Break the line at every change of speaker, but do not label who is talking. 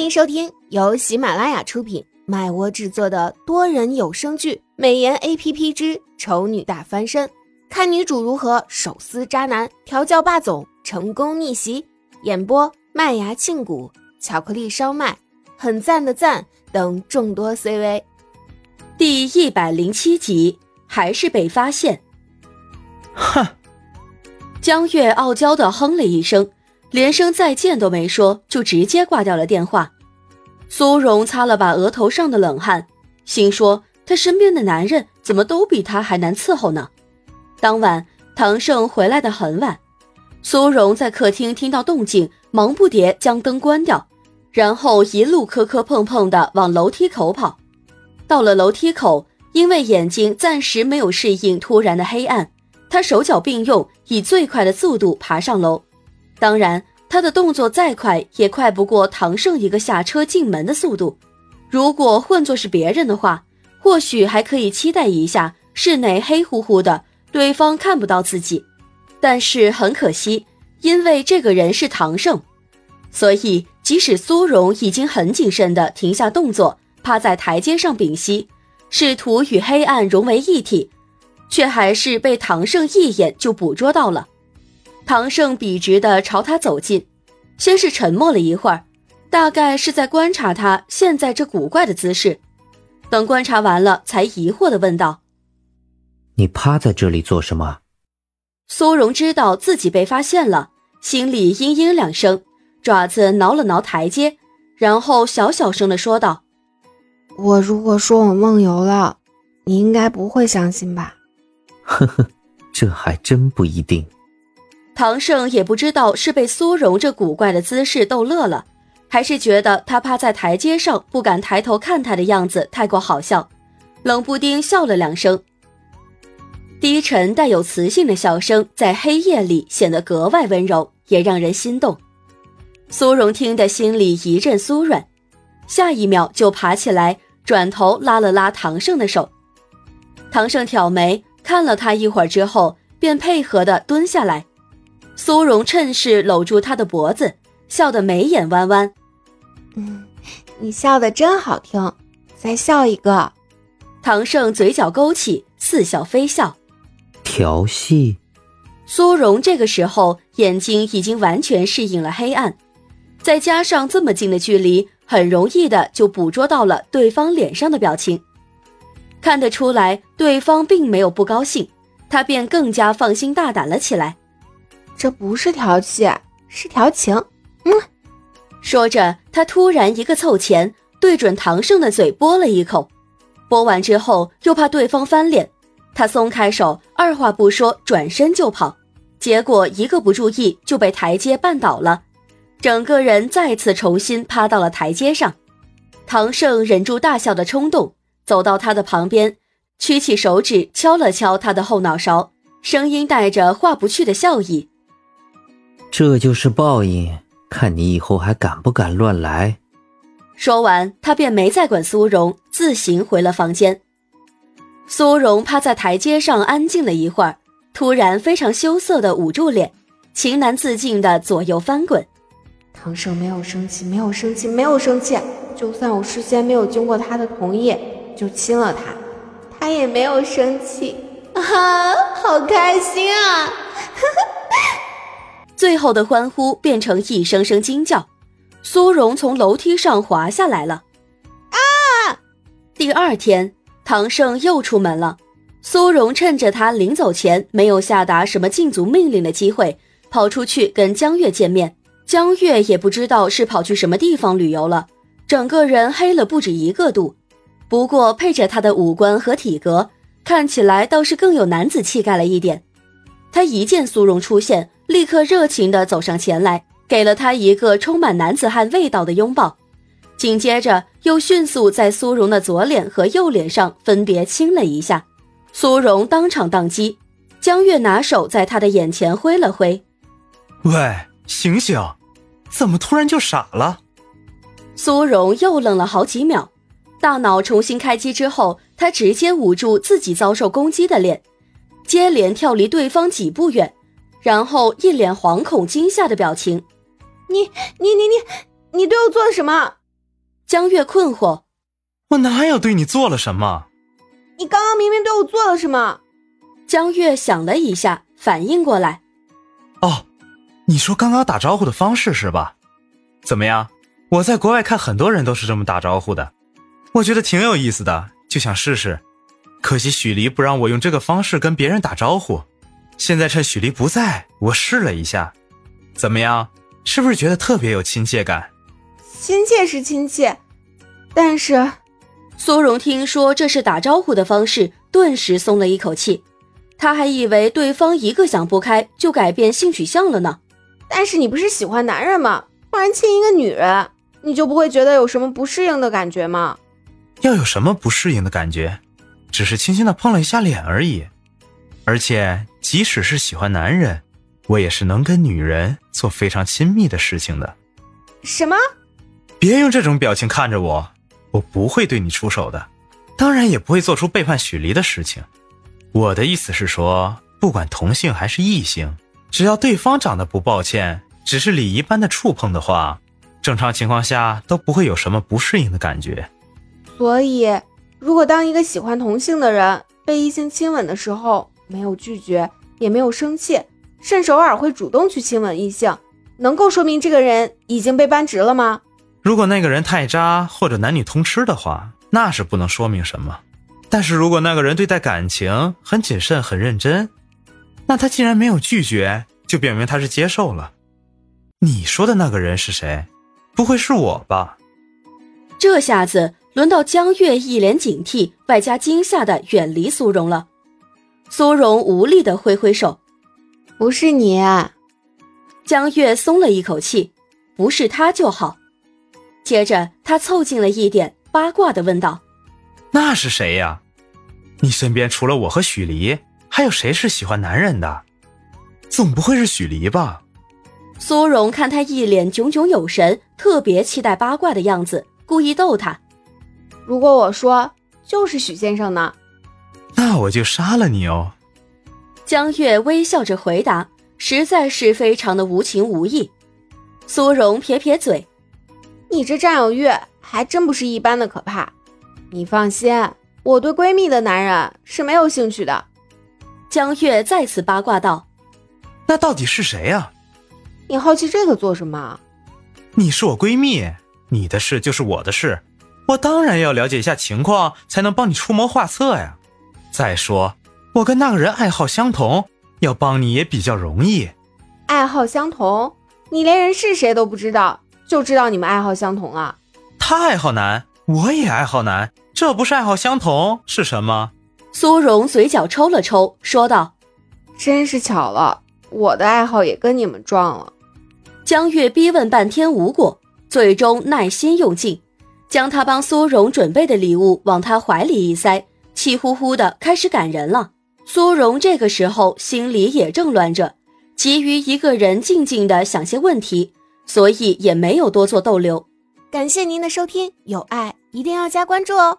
欢迎收听由喜马拉雅出品、麦窝制作的多人有声剧《美颜 A P P 之丑女大翻身》，看女主如何手撕渣男、调教霸总、成功逆袭。演播：麦芽庆谷、巧克力烧麦、很赞的赞等众多 C V。
第一百零七集，还是被发现。
哼！
江月傲娇的哼了一声。连声再见都没说，就直接挂掉了电话。苏荣擦了把额头上的冷汗，心说他身边的男人怎么都比他还难伺候呢？当晚，唐盛回来的很晚，苏荣在客厅听到动静，忙不迭将灯关掉，然后一路磕磕碰碰的往楼梯口跑。到了楼梯口，因为眼睛暂时没有适应突然的黑暗，他手脚并用，以最快的速度爬上楼。当然，他的动作再快，也快不过唐盛一个下车进门的速度。如果换作是别人的话，或许还可以期待一下室内黑乎乎的，对方看不到自己。但是很可惜，因为这个人是唐盛，所以即使苏荣已经很谨慎地停下动作，趴在台阶上屏息，试图与黑暗融为一体，却还是被唐盛一眼就捕捉到了。唐盛笔直地朝他走近，先是沉默了一会儿，大概是在观察他现在这古怪的姿势。等观察完了，才疑惑地问道：“
你趴在这里做什么？”
苏荣知道自己被发现了，心里嘤嘤两声，爪子挠了挠台阶，然后小小声地说道：“
我如果说我梦游了，你应该不会相信吧？”“
呵呵，这还真不一定。”
唐盛也不知道是被苏荣这古怪的姿势逗乐了，还是觉得他趴在台阶上不敢抬头看他的样子太过好笑，冷不丁笑了两声。低沉带有磁性的笑声在黑夜里显得格外温柔，也让人心动。苏荣听得心里一阵酥软，下一秒就爬起来，转头拉了拉唐盛的手。唐盛挑眉看了他一会儿之后，便配合的蹲下来。苏荣趁势搂住他的脖子，笑得眉眼弯弯。
嗯，你笑得真好听，再笑一个。
唐胜嘴角勾起，似笑非笑。
调戏。
苏荣这个时候眼睛已经完全适应了黑暗，再加上这么近的距离，很容易的就捕捉到了对方脸上的表情，看得出来对方并没有不高兴，他便更加放心大胆了起来。
这不是调戏，是调情。嗯，
说着，他突然一个凑前，对准唐盛的嘴啵了一口。啵完之后，又怕对方翻脸，他松开手，二话不说转身就跑。结果一个不注意，就被台阶绊倒了，整个人再次重新趴到了台阶上。唐盛忍住大笑的冲动，走到他的旁边，屈起手指敲了敲他的后脑勺，声音带着化不去的笑意。
这就是报应，看你以后还敢不敢乱来。
说完，他便没再管苏荣，自行回了房间。苏荣趴在台阶上安静了一会儿，突然非常羞涩的捂住脸，情难自禁的左右翻滚。
唐盛没有生气，没有生气，没有生气。就算我事先没有经过他的同意就亲了他，他也没有生气啊，好开心啊！呵呵。
最后的欢呼变成一声声惊叫，苏荣从楼梯上滑下来了。啊！第二天，唐盛又出门了。苏荣趁着他临走前没有下达什么禁足命令的机会，跑出去跟江月见面。江月也不知道是跑去什么地方旅游了，整个人黑了不止一个度。不过配着他的五官和体格，看起来倒是更有男子气概了一点。他一见苏荣出现。立刻热情地走上前来，给了他一个充满男子汉味道的拥抱，紧接着又迅速在苏荣的左脸和右脸上分别亲了一下。苏荣当场宕机，江月拿手在他的眼前挥了挥：“
喂，醒醒，怎么突然就傻了？”
苏荣又愣了好几秒，大脑重新开机之后，他直接捂住自己遭受攻击的脸，接连跳离对方几步远。然后一脸惶恐惊吓的表情，
你你你你你对我做了什么？
江月困惑：“
我哪有对你做了什么？
你刚刚明明对我做了什么？”
江月想了一下，反应过来：“
哦，你说刚刚打招呼的方式是吧？怎么样？我在国外看很多人都是这么打招呼的，我觉得挺有意思的，就想试试。可惜许离不让我用这个方式跟别人打招呼。现在趁许离不在，我试了一下，怎么样？是不是觉得特别有亲切感？”
亲切是亲切，但是，
苏荣听说这是打招呼的方式，顿时松了一口气。他还以为对方一个想不开就改变性取向了呢。
但是你不是喜欢男人吗？突然亲一个女人，你就不会觉得有什么不适应的感觉吗？
要有什么不适应的感觉？只是轻轻的碰了一下脸而已。而且，即使是喜欢男人，我也是能跟女人做非常亲密的事情的。
什么？
别用这种表情看着我，我不会对你出手的，当然也不会做出背叛许离的事情。我的意思是说，不管同性还是异性，只要对方长得不抱歉，只是礼仪般的触碰的话，正常情况下都不会有什么不适应的感觉。
所以，如果当一个喜欢同性的人被异性亲吻的时候，没有拒绝，也没有生气，甚至偶尔会主动去亲吻异性，能够说明这个人已经被扳直了吗？
如果那个人太渣或者男女通吃的话，那是不能说明什么。但是如果那个人对待感情很谨慎、很认真，那他既然没有拒绝，就表明他是接受了。你说的那个人是谁？不会是我吧？
这下子轮到江月一脸警惕，外加惊吓的远离苏荣了。苏荣无力的挥挥手：“
不是你。”
江月松了一口气：“不是他就好。”接着，他凑近了一点，八卦的问道：“
那是谁呀？你身边除了我和许离，还有谁是喜欢男人的？总不会是许离吧？”
苏荣看他一脸炯炯有神，特别期待八卦的样子，故意逗他：“
如果我说就是许先生呢？
那我就杀了你哦！”
江月微笑着回答，实在是非常的无情无义。苏荣撇撇嘴。
你这占有欲还真不是一般的可怕。你放心，我对闺蜜的男人是没有兴趣的。
江月再次八卦道：“
那到底是谁呀？
你好奇这个做什么？
你是我闺蜜，你的事就是我的事，我当然要了解一下情况，才能帮你出谋划策呀。再说，我跟那个人爱好相同，要帮你也比较容易。
爱好相同？你连人是谁都不知道？”就知道你们爱好相同啊！
他爱好男，我也爱好男，这不是爱好相同是什么？
苏荣嘴角抽了抽，说道：“
真是巧了，我的爱好也跟你们撞了。”
江月逼问半天无果，最终耐心用尽，将他帮苏荣准备的礼物往他怀里一塞，气呼呼的开始赶人了。苏荣这个时候心里也正乱着，急于一个人静静的想些问题。所以也没有多做逗留。
感谢您的收听，有爱一定要加关注哦。